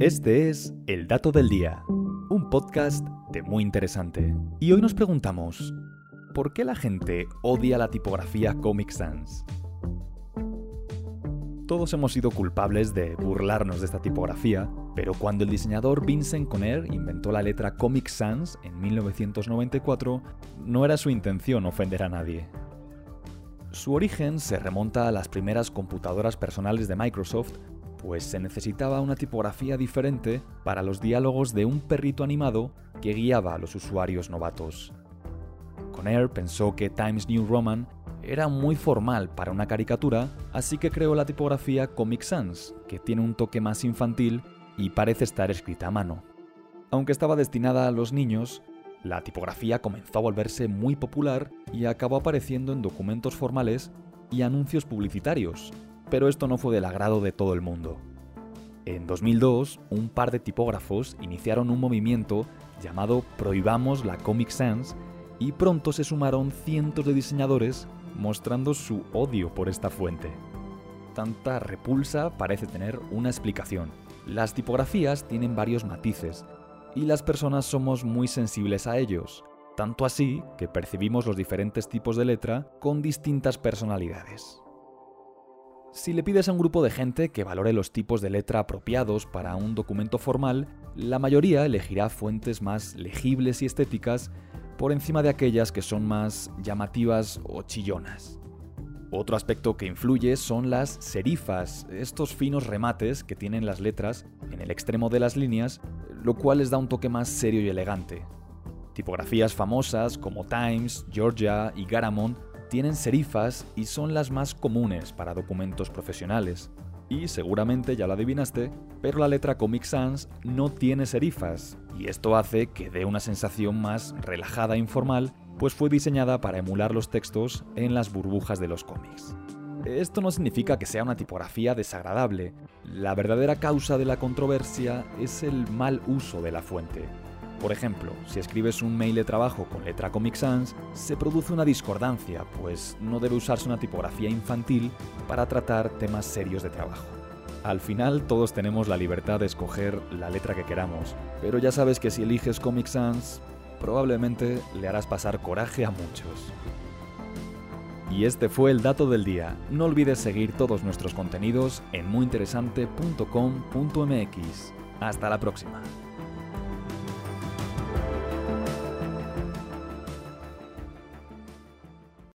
Este es El Dato del Día, un podcast de muy interesante. Y hoy nos preguntamos, ¿por qué la gente odia la tipografía Comic Sans? Todos hemos sido culpables de burlarnos de esta tipografía, pero cuando el diseñador Vincent Conner inventó la letra Comic Sans en 1994, no era su intención ofender a nadie. Su origen se remonta a las primeras computadoras personales de Microsoft, pues se necesitaba una tipografía diferente para los diálogos de un perrito animado que guiaba a los usuarios novatos. Conner pensó que Times New Roman era muy formal para una caricatura, así que creó la tipografía Comic Sans, que tiene un toque más infantil y parece estar escrita a mano. Aunque estaba destinada a los niños, la tipografía comenzó a volverse muy popular y acabó apareciendo en documentos formales y anuncios publicitarios, pero esto no fue del agrado de todo el mundo. En 2002, un par de tipógrafos iniciaron un movimiento llamado Prohibamos la Comic Sans y pronto se sumaron cientos de diseñadores mostrando su odio por esta fuente. Tanta repulsa parece tener una explicación. Las tipografías tienen varios matices y las personas somos muy sensibles a ellos, tanto así que percibimos los diferentes tipos de letra con distintas personalidades. Si le pides a un grupo de gente que valore los tipos de letra apropiados para un documento formal, la mayoría elegirá fuentes más legibles y estéticas por encima de aquellas que son más llamativas o chillonas. Otro aspecto que influye son las serifas, estos finos remates que tienen las letras en el extremo de las líneas, lo cual les da un toque más serio y elegante. Tipografías famosas como Times, Georgia y Garamond tienen serifas y son las más comunes para documentos profesionales. Y seguramente ya lo adivinaste, pero la letra Comic Sans no tiene serifas, y esto hace que dé una sensación más relajada e informal, pues fue diseñada para emular los textos en las burbujas de los cómics. Esto no significa que sea una tipografía desagradable, la verdadera causa de la controversia es el mal uso de la fuente. Por ejemplo, si escribes un mail de trabajo con letra Comic Sans, se produce una discordancia, pues no debe usarse una tipografía infantil para tratar temas serios de trabajo. Al final todos tenemos la libertad de escoger la letra que queramos, pero ya sabes que si eliges Comic Sans, probablemente le harás pasar coraje a muchos. Y este fue el dato del día. No olvides seguir todos nuestros contenidos en muyinteresante.com.mx. Hasta la próxima.